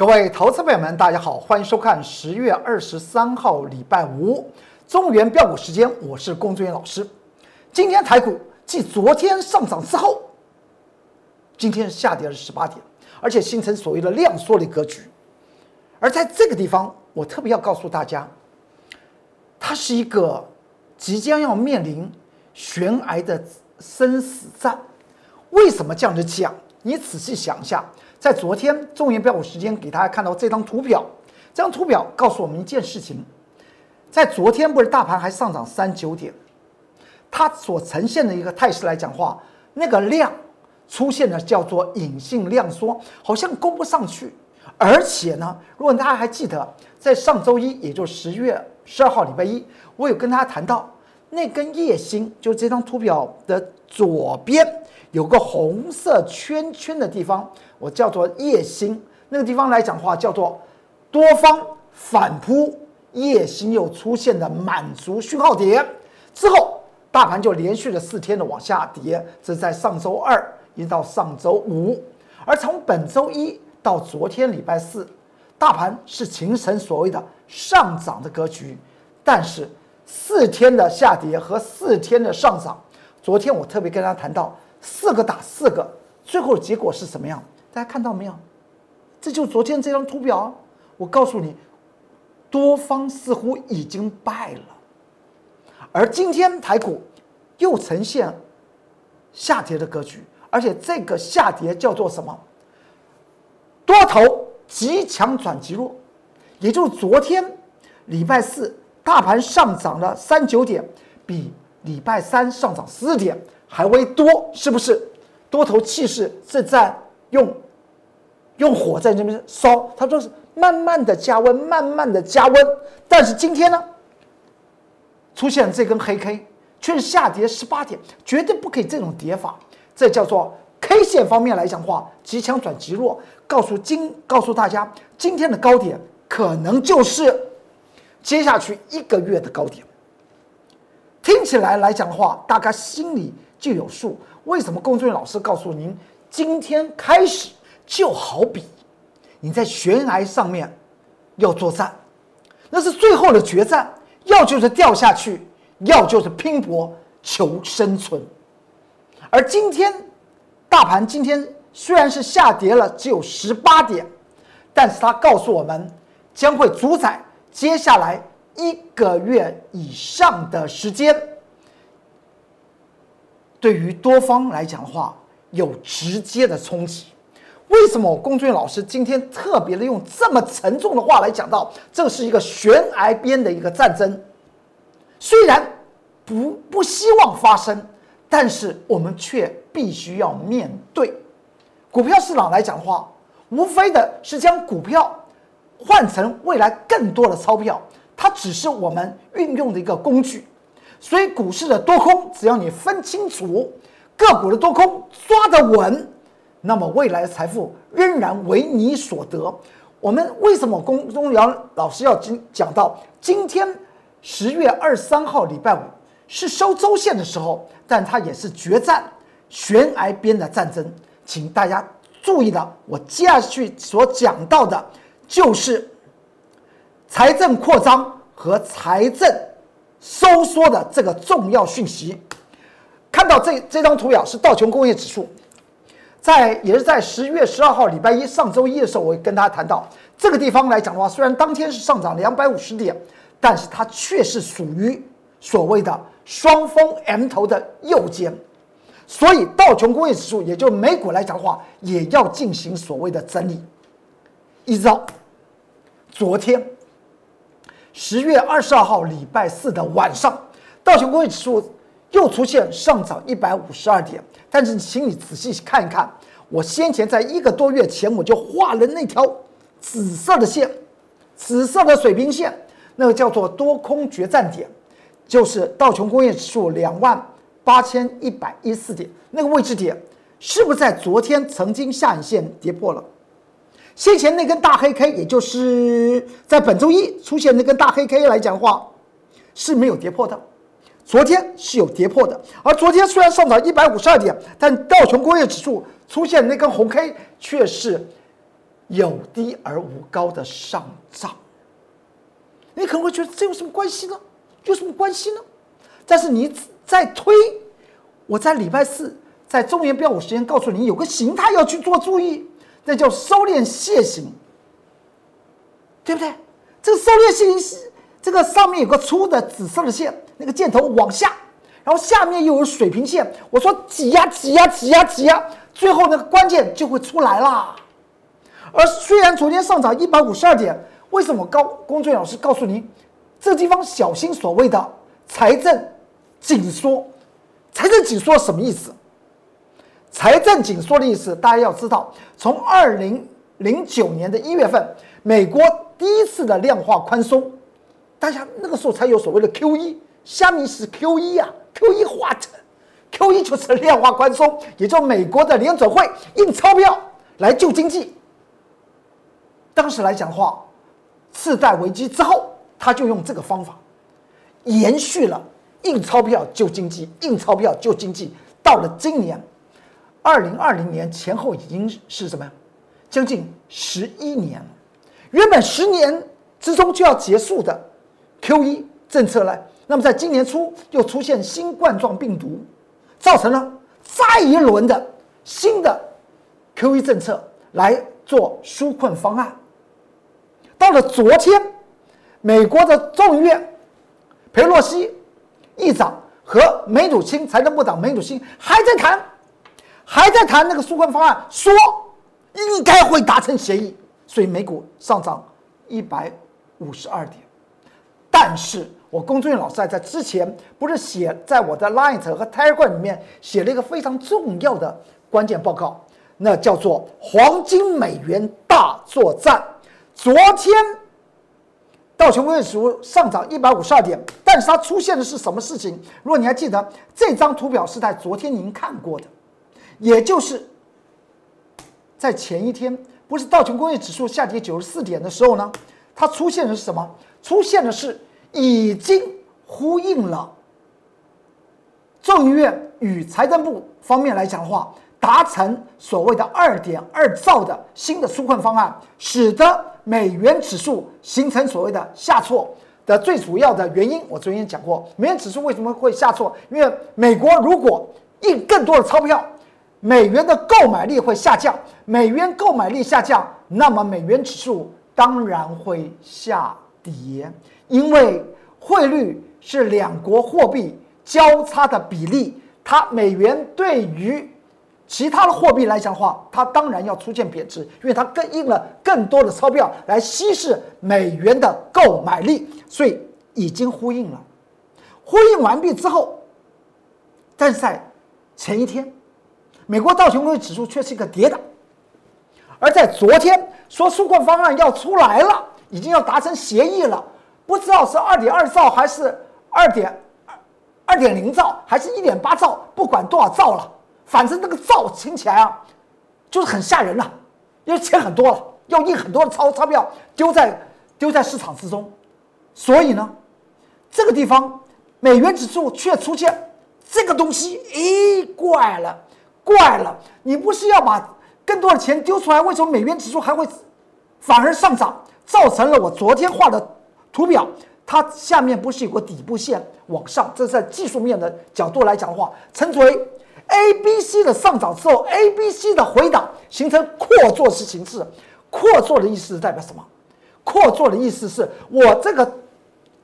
各位投资朋友们，大家好，欢迎收看十月二十三号礼拜五中原标股时间，我是龚志元老师。今天台股继昨天上涨之后，今天下跌了十八点，而且形成所谓的量缩的格局。而在这个地方，我特别要告诉大家，它是一个即将要面临悬崖的生死战。为什么这样子讲？你仔细想一下。在昨天中原标股时间给大家看到这张图表，这张图表告诉我们一件事情：在昨天不是大盘还上涨三九点，它所呈现的一个态势来讲话，那个量出现的叫做隐性量缩，好像攻不上去。而且呢，如果大家还记得，在上周一，也就是十月十二号礼拜一，我有跟大家谈到那根夜星，就这张图表的左边有个红色圈圈的地方。我叫做夜星，那个地方来讲的话叫做多方反扑，夜星又出现的满足讯号点之后，大盘就连续了四天的往下跌，这是在上周二一直到上周五，而从本周一到昨天礼拜四，大盘是形成所谓的上涨的格局，但是四天的下跌和四天的上涨，昨天我特别跟大家谈到四个打四个，最后的结果是什么样？大家看到没有？这就是昨天这张图表。我告诉你，多方似乎已经败了，而今天台股又呈现下跌的格局，而且这个下跌叫做什么？多头极强转极弱，也就是昨天礼拜四大盘上涨了三九点，比礼拜三上涨十点还为多，是不是？多头气势是在。用用火在这边烧，他说是慢慢的加温，慢慢的加温。但是今天呢，出现这根黑 K，却是下跌十八点，绝对不可以这种跌法。这叫做 K 线方面来讲话，极强转极弱。告诉今告诉大家，今天的高点可能就是接下去一个月的高点。听起来来讲的话，大家心里就有数。为什么龚俊老师告诉您？今天开始就好比你在悬崖上面要作战，那是最后的决战，要就是掉下去，要就是拼搏求生存。而今天大盘今天虽然是下跌了，只有十八点，但是它告诉我们将会主宰接下来一个月以上的时间。对于多方来讲的话。有直接的冲击，为什么龚俊老师今天特别的用这么沉重的话来讲到，这是一个悬崖边的一个战争，虽然不不希望发生，但是我们却必须要面对。股票市场来讲的话，无非的是将股票换成未来更多的钞票，它只是我们运用的一个工具。所以股市的多空，只要你分清楚。个股的多空抓得稳，那么未来的财富仍然为你所得。我们为什么龚中尧老师要今讲到今天十月二十三号礼拜五是收周线的时候，但它也是决战悬崖边的战争，请大家注意的，我接下去所讲到的就是财政扩张和财政收缩的这个重要讯息。看到这这张图表是道琼工业指数，在也是在十一月十二号礼拜一上周一的时候，我跟大家谈到这个地方来讲的话，虽然当天是上涨两百五十点，但是它却是属于所谓的双峰 M 头的右肩，所以道琼工业指数也就美股来讲的话，也要进行所谓的整理。一直到昨天十月二十二号礼拜四的晚上，道琼工业指数。又出现上涨一百五十二点，但是请你仔细看一看，我先前在一个多月前我就画了那条紫色的线，紫色的水平线，那个叫做多空决战点，就是道琼工业指数两万八千一百一四点那个位置点，是不是在昨天曾经下影线跌破了？先前那根大黑 K，也就是在本周一出现那根大黑 K 来讲话，是没有跌破的。昨天是有跌破的，而昨天虽然上涨一百五十二点，但道琼工业指数出现那根红 K 却是有低而无高的上涨。你可能会觉得这有什么关系呢？有什么关系呢？但是你在推，我在礼拜四在中原标股时间告诉你，有个形态要去做注意，那叫收敛楔形，对不对？这个收敛楔形，这个上面有个粗的紫色的线，那个箭头往下，然后下面又有水平线。我说挤呀挤呀挤呀挤呀，最后那个关键就会出来啦。而虽然昨天上涨一百五十二点，为什么高龚俊老师告诉您，这地方小心所谓的财政紧缩？财政紧缩什么意思？财政紧缩的意思，大家要知道，从二零零九年的一月份，美国第一次的量化宽松，大家那个时候才有所谓的 Q E，下面是 Q E 啊，Q E 化成 q E 就是量化宽松，也就美国的联准会印钞票来救经济。当时来讲的话，次贷危机之后，他就用这个方法，延续了印钞票救经济，印钞票救经济。到了今年，二零二零年前后已经是什么？将近十一年了。原本十年之中就要结束的 Q E 政策呢，那么在今年初又出现新冠状病毒，造成了再一轮的新的 Q E 政策来做纾困方案。到了昨天，美国的众议院，佩洛西议长和梅努钦财政部长梅努钦还在谈，还在谈那个纾困方案，说应该会达成协议，所以美股上涨一百五十二点。但是我龚俊老师还在之前不是写在我的 Line 和 Telegram 里面写了一个非常重要的关键报告，那叫做黄金美元大作战。昨天道琼斯指数上涨一百五十二点，但是它出现的是什么事情？如果你还记得这张图表是在昨天您看过的，也就是在前一天，不是道琼工业指数下跌九十四点的时候呢？它出现的是什么？出现的是已经呼应了众议院与财政部方面来讲的话，达成所谓的二点二兆的新的纾困方案，使得。美元指数形成所谓的下挫的最主要的原因，我昨天讲过，美元指数为什么会下挫？因为美国如果印更多的钞票，美元的购买力会下降，美元购买力下降，那么美元指数当然会下跌，因为汇率是两国货币交叉的比例，它美元对于。其他的货币来讲的话，它当然要出现贬值，因为它更印了更多的钞票来稀释美元的购买力，所以已经呼应了。呼应完毕之后，但是在前一天，美国道琼斯指数却是一个跌的，而在昨天说纾困方案要出来了，已经要达成协议了，不知道是二点二兆还是二点二点零兆，还是一点八兆，不管多少兆了。反正那个造听起来啊，就是很吓人了，因为钱很多了，要印很多的钞钞票丢在丢在市场之中，所以呢，这个地方美元指数却出现这个东西，咦，怪了，怪了，你不是要把更多的钱丢出来，为什么美元指数还会反而上涨？造成了我昨天画的图表，它下面不是有个底部线往上，这是在技术面的角度来讲的话，称之为。A、B、C 的上涨之后，A、B、C 的回档形成扩做式形式。扩做的意思是代表什么？扩做的意思是我这个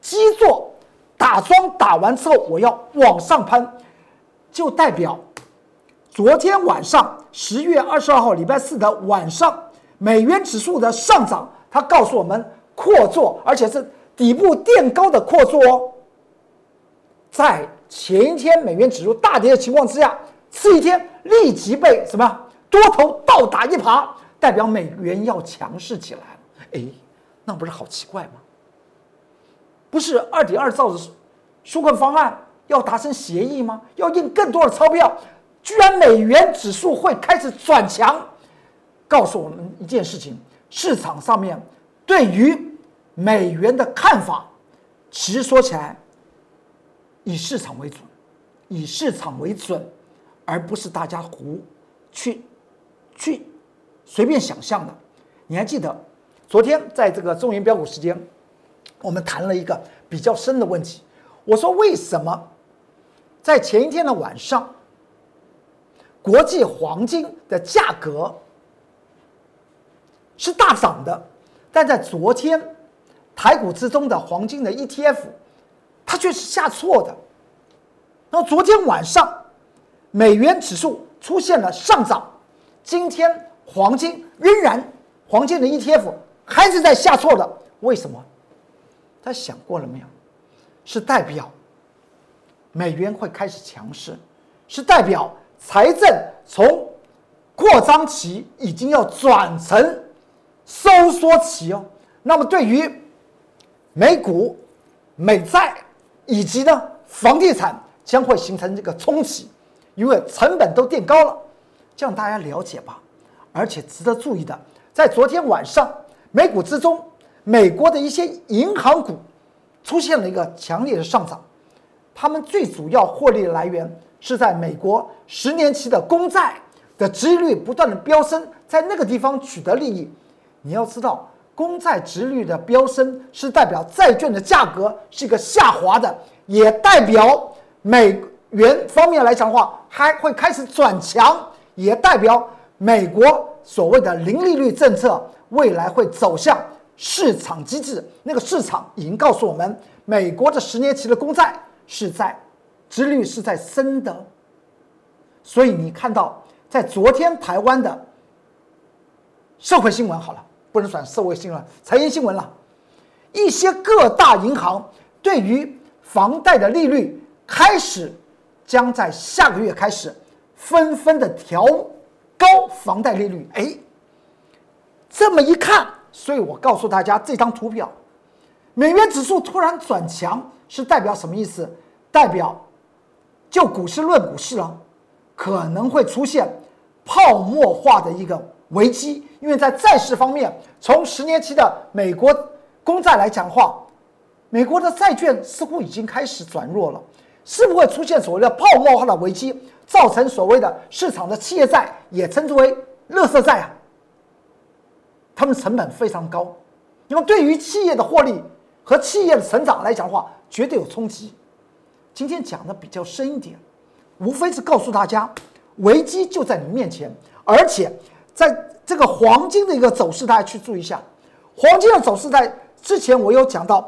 基座打桩打完之后，我要往上攀，就代表昨天晚上十月二十二号礼拜四的晚上，美元指数的上涨，它告诉我们扩做，而且是底部垫高的扩做哦。在前一天美元指数大跌的情况之下。次一天立即被什么多头倒打一耙，代表美元要强势起来了。哎，那不是好奇怪吗？不是二点二兆的纾困方案要达成协议吗？要印更多的钞票，居然美元指数会开始转强，告诉我们一件事情：市场上面对于美元的看法，其实说起来，以市场为准，以市场为准。而不是大家胡去去随便想象的，你还记得昨天在这个中原标股时间，我们谈了一个比较深的问题。我说为什么在前一天的晚上，国际黄金的价格是大涨的，但在昨天台股之中的黄金的 ETF，它却是下挫的。那么昨天晚上美元指数出现了上涨，今天黄金仍然黄金的 ETF 还是在下挫的，为什么？他想过了没有？是代表美元会开始强势，是代表财政从扩张期已经要转成收缩期哦。那么对于美股、美债以及呢房地产将会形成这个冲击，因为成本都垫高了，这样大家了解吧。而且值得注意的，在昨天晚上美股之中，美国的一些银行股。出现了一个强烈的上涨，他们最主要获利来源是在美国十年期的公债的殖利率不断的飙升，在那个地方取得利益。你要知道，公债殖利率的飙升是代表债券的价格是一个下滑的，也代表美元方面来讲的话还会开始转强，也代表美国所谓的零利率政策未来会走向。市场机制，那个市场已经告诉我们，美国的十年期的公债是在，殖率是在升的。所以你看到，在昨天台湾的社会新闻好了，不能算社会新闻，财经新闻了，一些各大银行对于房贷的利率开始将在下个月开始纷纷的调高房贷利率。哎，这么一看。所以我告诉大家，这张图表，美元指数突然转强是代表什么意思？代表就股市论股市了，可能会出现泡沫化的一个危机。因为在债市方面，从十年期的美国公债来讲话，美国的债券似乎已经开始转弱了，是不会出现所谓的泡沫化的危机，造成所谓的市场的企业债也称之为“垃圾债”啊？他们成本非常高，那么对于企业的获利和企业的成长来讲的话，绝对有冲击。今天讲的比较深一点，无非是告诉大家，危机就在你面前，而且在这个黄金的一个走势，大家去注意一下。黄金的走势在之前我有讲到，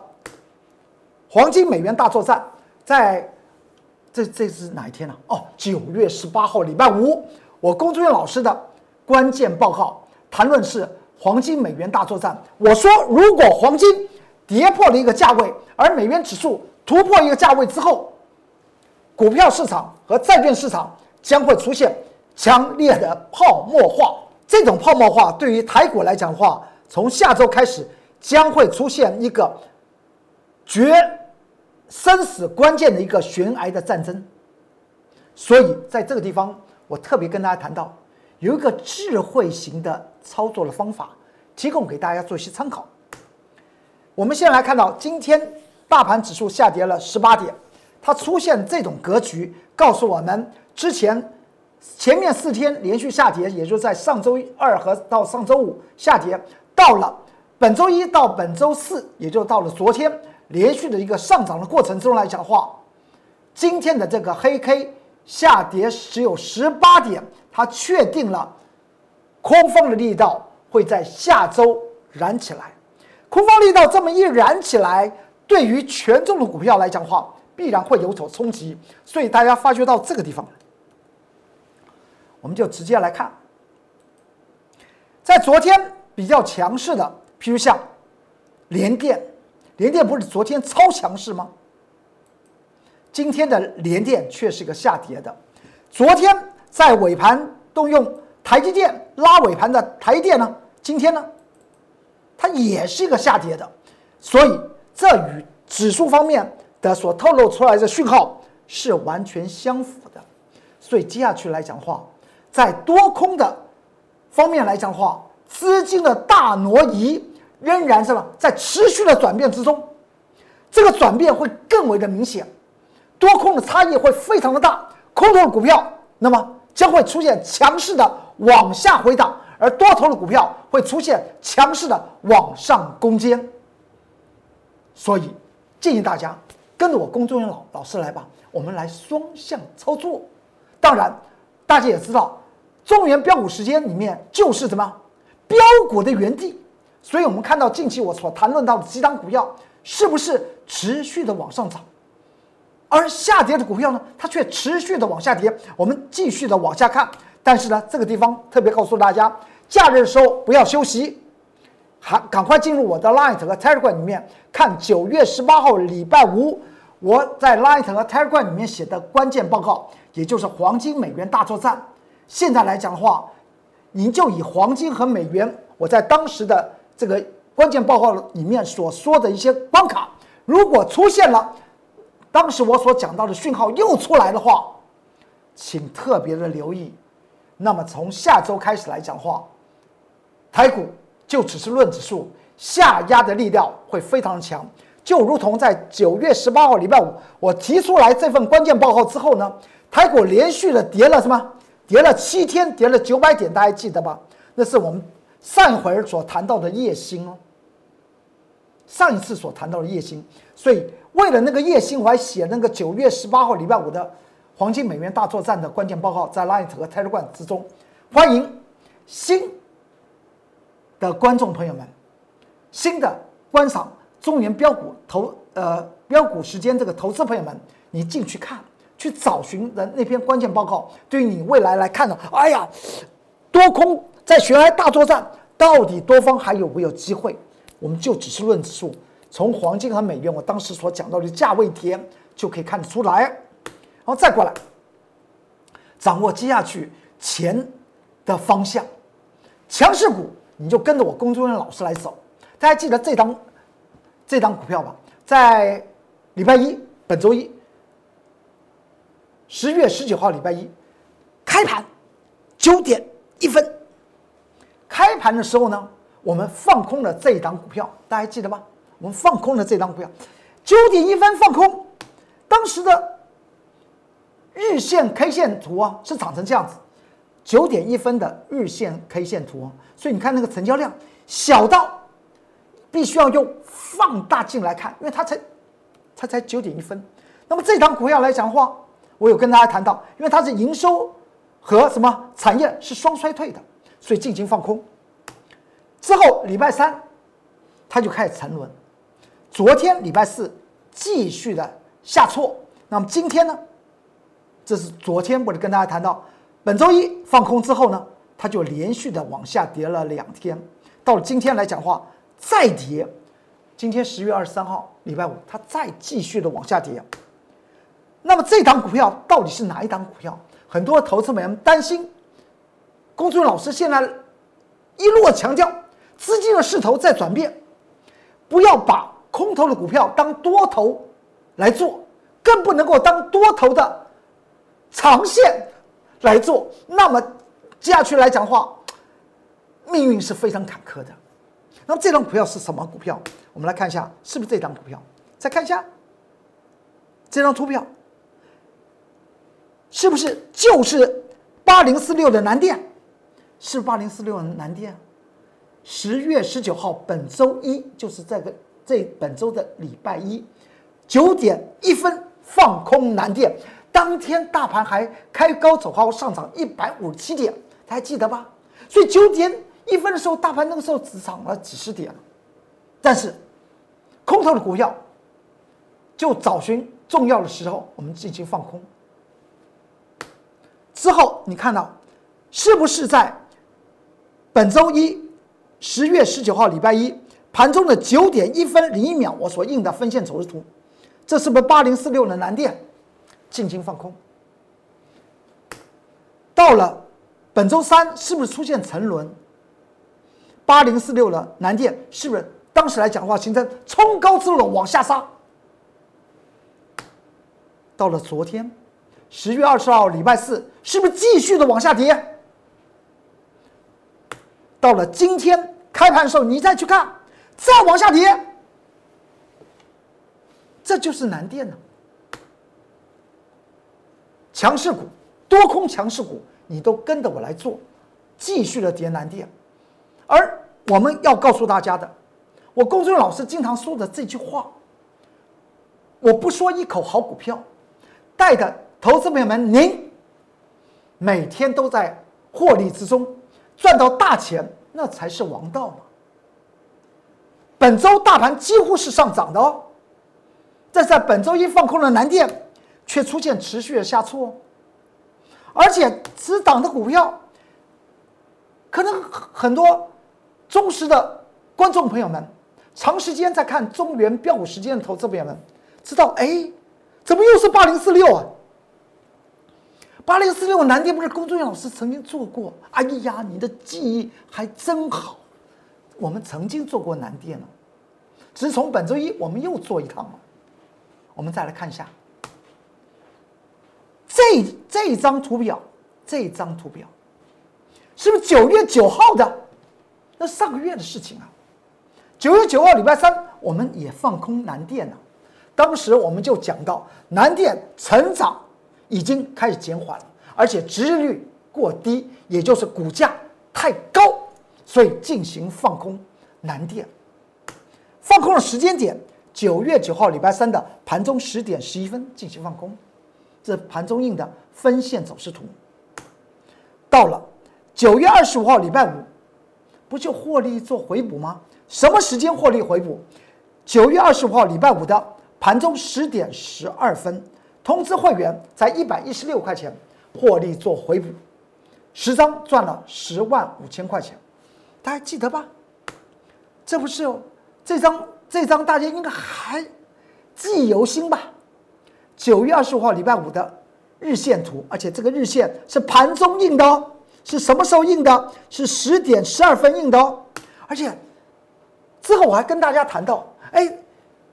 黄金美元大作战，在这这是哪一天呢？哦，九月十八号礼拜五，我龚志远老师的关键报告谈论是。黄金美元大作战，我说如果黄金跌破了一个价位，而美元指数突破一个价位之后，股票市场和债券市场将会出现强烈的泡沫化。这种泡沫化对于台股来讲的话，从下周开始将会出现一个决生死关键的一个悬崖的战争。所以在这个地方，我特别跟大家谈到。有一个智慧型的操作的方法，提供给大家做一些参考。我们先来看到今天大盘指数下跌了十八点，它出现这种格局，告诉我们之前前面四天连续下跌，也就在上周二和到上周五下跌，到了本周一到本周四，也就到了昨天连续的一个上涨的过程中来讲话，今天的这个黑 K 下跌只有十八点。它确定了空方的力道会在下周燃起来，空方力道这么一燃起来，对于权重的股票来讲话，必然会有所冲击。所以大家发觉到这个地方，我们就直接来看，在昨天比较强势的，譬如像联电，联电不是昨天超强势吗？今天的联电却是一个下跌的，昨天。在尾盘动用台积电拉尾盘的台积电呢，今天呢，它也是一个下跌的，所以这与指数方面的所透露出来的讯号是完全相符的。所以接下去来讲话，在多空的方面来讲话，资金的大挪移仍然是吧在持续的转变之中，这个转变会更为的明显，多空的差异会非常的大，空头的股票那么。将会出现强势的往下回档，而多头的股票会出现强势的往上攻坚。所以建议大家跟着我工作人员老老师来吧，我们来双向操作。当然，大家也知道，中原标股时间里面就是什么标股的原地，所以我们看到近期我所谈论到的几档股票，是不是持续的往上涨？而下跌的股票呢，它却持续的往下跌。我们继续的往下看，但是呢，这个地方特别告诉大家，假日的时候不要休息，还赶快进入我的 Light 和 Telegram 里面看九月十八号礼拜五我在 Light 和 Telegram 里面写的关键报告，也就是黄金美元大作战。现在来讲的话，您就以黄金和美元，我在当时的这个关键报告里面所说的一些关卡，如果出现了。当时我所讲到的讯号又出来的话，请特别的留意。那么从下周开始来讲话，台股就只是论指数下压的力量会非常强，就如同在九月十八号礼拜五我提出来这份关键报告之后呢，台股连续的跌了什么？跌了七天，跌了九百点，大家记得吧？那是我们上一回所谈到的夜星哦，上一次所谈到的夜星，所以。为了那个叶兴，我还写那个九月十八号礼拜五的黄金美元大作战的关键报告，在 Light 和 Telegram 之中，欢迎新的观众朋友们，新的观赏中原标股投呃标股时间这个投资朋友们，你进去看，去找寻的那篇关键报告，对于你未来来看呢，哎呀，多空在悬崖大作战，到底多方还有没有机会？我们就只是论指数。从黄金和美元，我当时所讲到的价位点就可以看得出来。然后再过来，掌握接下去钱的方向，强势股你就跟着我工作人员老师来走。大家记得这张这张股票吧？在礼拜一，本周一，十月十九号礼拜一开盘九点一分，开盘的时候呢，我们放空了这一档股票，大家记得吗？我们放空了这张股票，九点一分放空，当时的日线 K 线图啊是长成这样子，九点一分的日线 K 线图，所以你看那个成交量小到必须要用放大镜来看，因为它才它才九点一分。那么这张股票来讲的话，我有跟大家谈到，因为它是营收和什么产业是双衰退的，所以进行放空。之后礼拜三它就开始沉沦。昨天礼拜四继续的下挫，那么今天呢？这是昨天我就跟大家谈到，本周一放空之后呢，它就连续的往下跌了两天，到了今天来讲话再跌，今天十月二十三号礼拜五，它再继续的往下跌。那么这档股票到底是哪一档股票？很多投资们担心，公孙老师现在一路强调资金的势头在转变，不要把。空头的股票当多头来做，更不能够当多头的长线来做。那么接下去来讲话，命运是非常坎坷的。那么这张股票是什么股票？我们来看一下，是不是这张股票？再看一下这张图票，是不是就是八零四六的南电？是八零四六的南电？十月十九号，本周一就是这个。这本周的礼拜一九点一分放空南电，当天大盘还开高走高，上涨一百五十七点，大家记得吧？所以九点一分的时候，大盘那个时候只涨了几十点，但是空头的股票就找寻重要的时候，我们进行放空。之后你看到是不是在本周一十月十九号礼拜一？盘中的九点一分零一秒，我所印的分线走势图，这是不是八零四六的蓝电进行放空？到了本周三，是不是出现沉沦？八零四六的南电是不是当时来讲的话，形成冲高之后往下杀？到了昨天，十月二十号礼拜四，是不是继续的往下跌？到了今天开盘的时候，你再去看。再往下跌，这就是难电呢。强势股、多空强势股，你都跟着我来做，继续的跌南电，而我们要告诉大家的，我公孙老师经常说的这句话，我不说一口好股票，带的投资朋友们，您每天都在获利之中赚到大钱，那才是王道嘛。本周大盘几乎是上涨的哦，这在本周一放空的南电却出现持续的下挫，而且此档的股票，可能很多忠实的观众朋友们，长时间在看中原标股时间的投资朋友们，知道哎，怎么又是八零四六啊？八零四六南电不是龚俊老师曾经做过？哎呀，你的记忆还真好。我们曾经做过南电了，只是从本周一我们又做一趟了。我们再来看一下这这张图表，这张图表是不是九月九号的？那上个月的事情啊。九月九号礼拜三，我们也放空南电了。当时我们就讲到南电成长已经开始减缓，而且值日率过低，也就是股价太高。所以进行放空南电，放空的时间点九月九号礼拜三的盘中十点十一分进行放空，这盘中印的分线走势图。到了九月二十五号礼拜五，不就获利做回补吗？什么时间获利回补？九月二十五号礼拜五的盘中十点十二分，通知会员在一百一十六块钱获利做回补，十张赚了十万五千块钱。大家记得吧？这不是这张这张大家应该还记忆犹新吧？九月二十五号礼拜五的日线图，而且这个日线是盘中印的哦。是什么时候印的？是十点十二分印的哦。而且之后我还跟大家谈到，哎，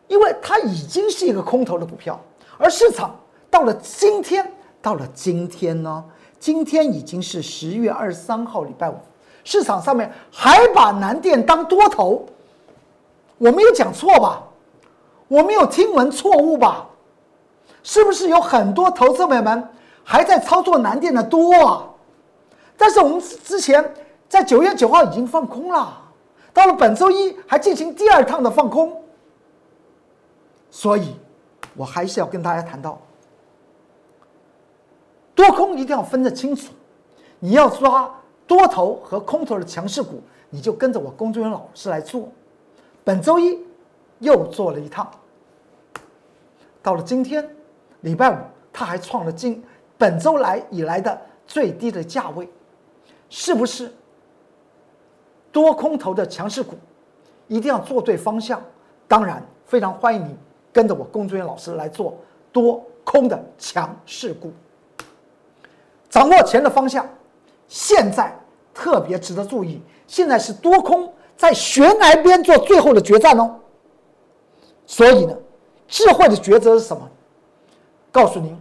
因为它已经是一个空头的股票，而市场到了今天，到了今天呢，今天已经是十月二十三号礼拜五。市场上面还把南电当多头，我没有讲错吧？我没有听闻错误吧？是不是有很多投资朋友们还在操作南电的多啊？但是我们之前在九月九号已经放空了，到了本周一还进行第二趟的放空，所以我还是要跟大家谈到，多空一定要分得清楚，你要抓。多头和空头的强势股，你就跟着我龚俊元老师来做。本周一又做了一趟，到了今天礼拜五，他还创了今本周来以来的最低的价位，是不是？多空头的强势股一定要做对方向。当然，非常欢迎你跟着我龚俊元老师来做多空的强势股，掌握钱的方向。现在特别值得注意，现在是多空在悬崖边做最后的决战哦。所以呢，智慧的抉择是什么？告诉您，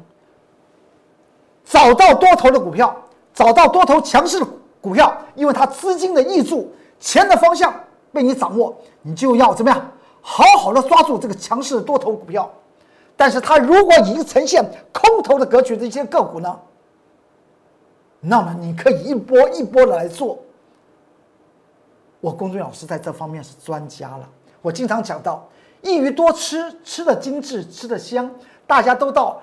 找到多头的股票，找到多头强势的股票，因为它资金的溢注，钱的方向被你掌握，你就要怎么样？好好的抓住这个强势多头股票。但是它如果已经呈现空头的格局的一些个股呢？那么你可以一波一波的来做。我龚俊老师在这方面是专家了。我经常讲到，一鱼多吃，吃的精致，吃的香。大家都到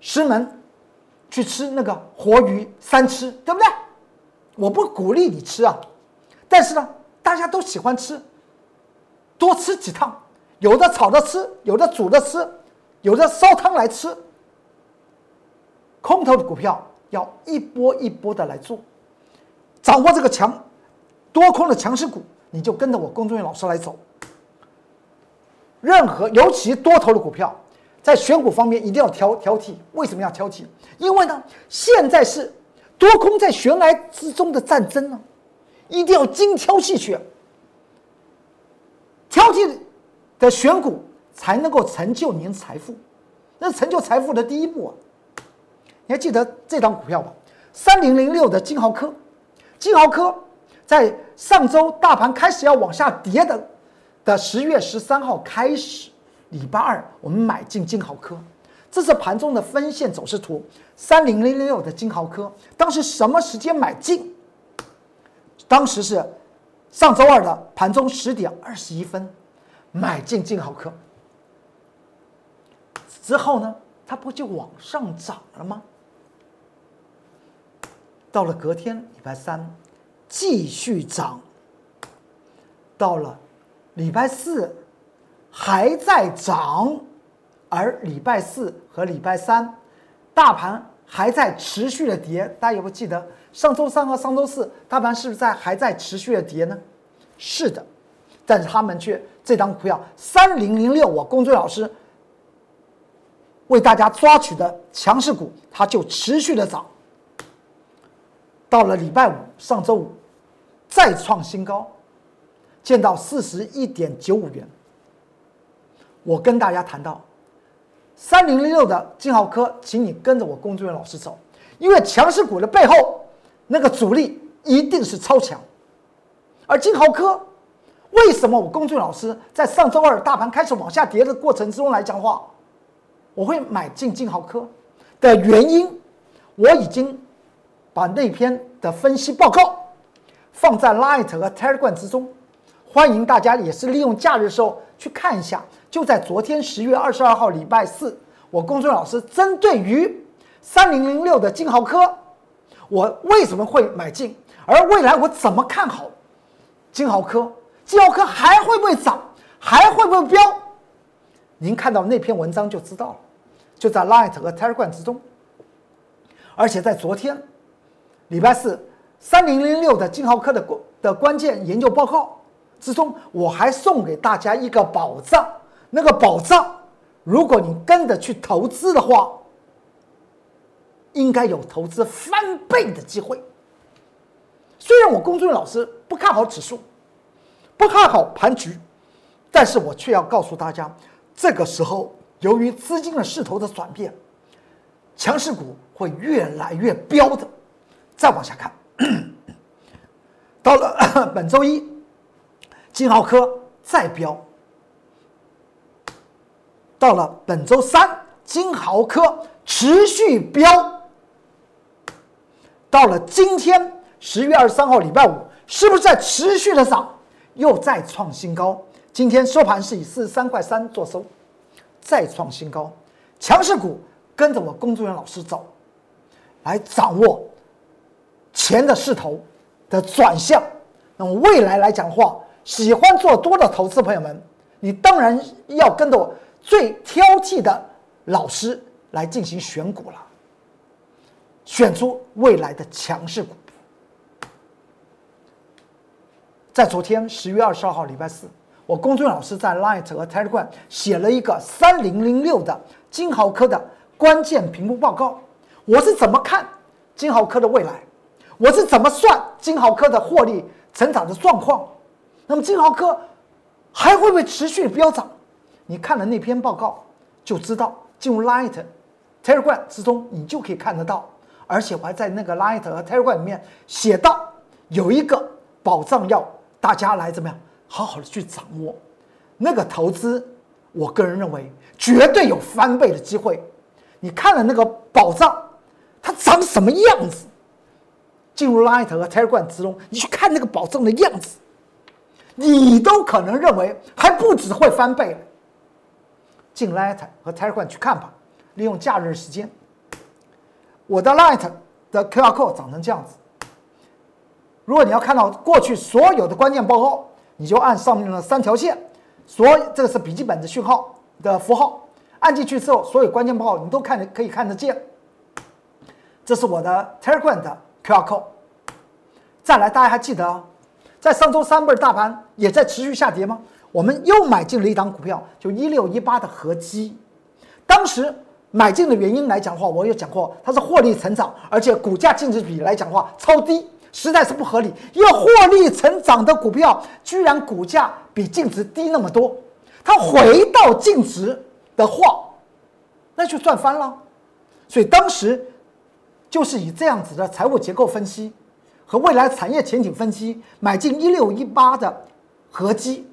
石门去吃那个活鱼三吃，对不对？我不鼓励你吃啊，但是呢，大家都喜欢吃，多吃几趟。有的炒着吃，有的煮着吃，有的烧汤来吃。空头的股票。要一波一波的来做，掌握这个强多空的强势股，你就跟着我龚忠元老师来走。任何尤其多头的股票，在选股方面一定要挑挑剔。为什么要挑剔？因为呢，现在是多空在悬崖之中的战争呢，一定要精挑细选，挑剔的选股才能够成就您财富，那成就财富的第一步啊。你还记得这张股票吧？三零零六的金豪科，金豪科在上周大盘开始要往下跌的的十月十三号开始，礼拜二我们买进金豪科，这是盘中的分线走势图。三零零零六的金豪科当时什么时间买进？当时是上周二的盘中十点二十一分买进金豪科，之后呢，它不就往上涨了吗？到了隔天礼拜三，继续涨。到了礼拜四还在涨，而礼拜四和礼拜三，大盘还在持续的跌。大家有没有记得上周三和上周四大盘是不是在还在持续的跌呢？是的，但是他们却这张股票三零零六，我龚俊老师为大家抓取的强势股，它就持续的涨。到了礼拜五，上周五再创新高。见到四十一点九五元，我跟大家谈到三零零六的金豪科，请你跟着我工作人员老师走，因为强势股的背后那个主力一定是超强。而金豪科为什么我工作人员老师在上周二大盘开始往下跌的过程之中来讲话，我会买进金豪科的原因，我已经把那篇的分析报告放在 Light 和 Telegram 之中。欢迎大家也是利用假日时候去看一下。就在昨天十月二十二号礼拜四，我公孙老师针对于三零零六的金豪科，我为什么会买进？而未来我怎么看好金豪科？金豪科还会不会涨？还会不会飙？您看到那篇文章就知道了，就在 Light 和 Telegram 之中。而且在昨天礼拜四，三零零六的金豪科的关的关键研究报告。之中，我还送给大家一个宝藏。那个宝藏，如果你跟着去投资的话，应该有投资翻倍的机会。虽然我公孙老师不看好指数，不看好盘局，但是我却要告诉大家，这个时候由于资金的势头的转变，强势股会越来越飙的。再往下看，到了 本周一。金豪科再飙，到了本周三，金豪科持续飙，到了今天十月二十三号礼拜五，是不是在持续的涨，又再创新高？今天收盘是以四十三块三做收，再创新高。强势股跟着我工作人员老师走，来掌握钱的势头的转向。那么未来来讲的话，喜欢做多的投资朋友们，你当然要跟着我最挑剔的老师来进行选股了，选出未来的强势股。在昨天十月二十二号礼拜四，我公孙老师在 Light 和 Telegram 写了一个三零零六的金豪科的关键评估报告，我是怎么看金豪科的未来，我是怎么算金豪科的获利成长的状况。那么金豪科还会不会持续飙涨？你看了那篇报告就知道。进入 Light Telegram 之中，你就可以看得到。而且我还在那个 Light 和 Telegram 里面写到，有一个宝藏要大家来怎么样好好的去掌握。那个投资，我个人认为绝对有翻倍的机会。你看了那个宝藏，它长什么样子？进入 Light 和 Telegram 之中，你去看那个宝藏的样子。你都可能认为还不止会翻倍，进 Light 和 Telegram 去看吧。利用假日时间，我的 Light 的 QR code 长成这样子。如果你要看到过去所有的关键报告，你就按上面的三条线，所这个是笔记本的讯号的符号，按进去之后，所有关键报告你都看得可以看得见。这是我的 Telegram 的 QR code。再来，大家还记得？在上周三，不是大盘也在持续下跌吗？我们又买进了一档股票，就一六一八的合基。当时买进的原因来讲的话，我有讲过，它是获利成长，而且股价净值比来讲的话超低，实在是不合理。因为获利成长的股票，居然股价比净值低那么多，它回到净值的话，那就赚翻了。所以当时就是以这样子的财务结构分析。和未来产业前景分析，买进一六一八的合基，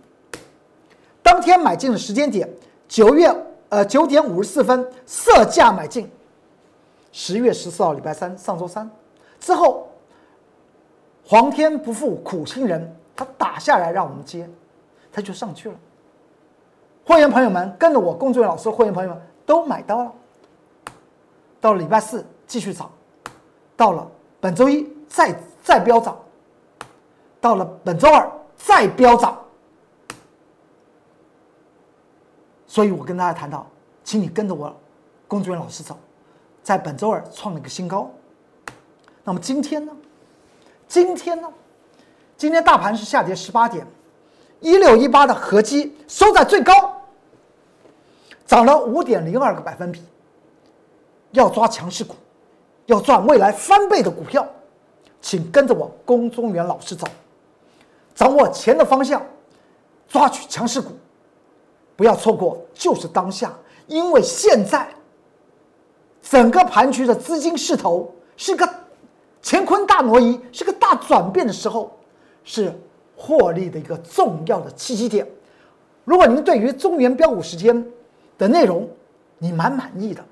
当天买进的时间点九月呃九点五十四分色价买进，十月十四号礼拜三上周三之后皇天不负苦心人，他打下来让我们接，他就上去了。会员朋友们跟着我，工作老师，会员朋友们都买到了。到了礼拜四继续涨，到了本周一再再飙涨，到了本周二再飙涨。所以我跟大家谈到，请你跟着我，工作人员老师走，在本周二创了一个新高。那么今天呢？今天呢？今天大盘是下跌十八点，一六一八的合基收在最高，涨了五点零二个百分比。要抓强势股，要赚未来翻倍的股票，请跟着我龚中原老师走，掌握钱的方向，抓取强势股，不要错过就是当下，因为现在整个盘局的资金势头是个乾坤大挪移，是个大转变的时候，是获利的一个重要的契机点。如果您对于中原标股时间的内容你蛮满意的。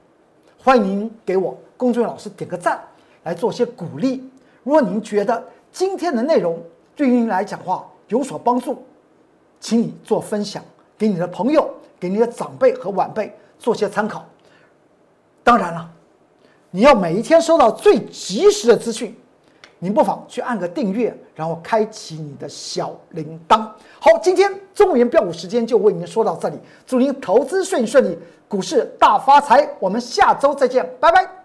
欢迎您给我龚俊老师点个赞，来做些鼓励。如果您觉得今天的内容对于您来讲话有所帮助，请你做分享给你的朋友、给你的长辈和晚辈做些参考。当然了，你要每一天收到最及时的资讯，您不妨去按个订阅，然后开启你的小铃铛。好，今天中原标股时间就为您说到这里，祝您投资顺顺利。股市大发财，我们下周再见，拜拜！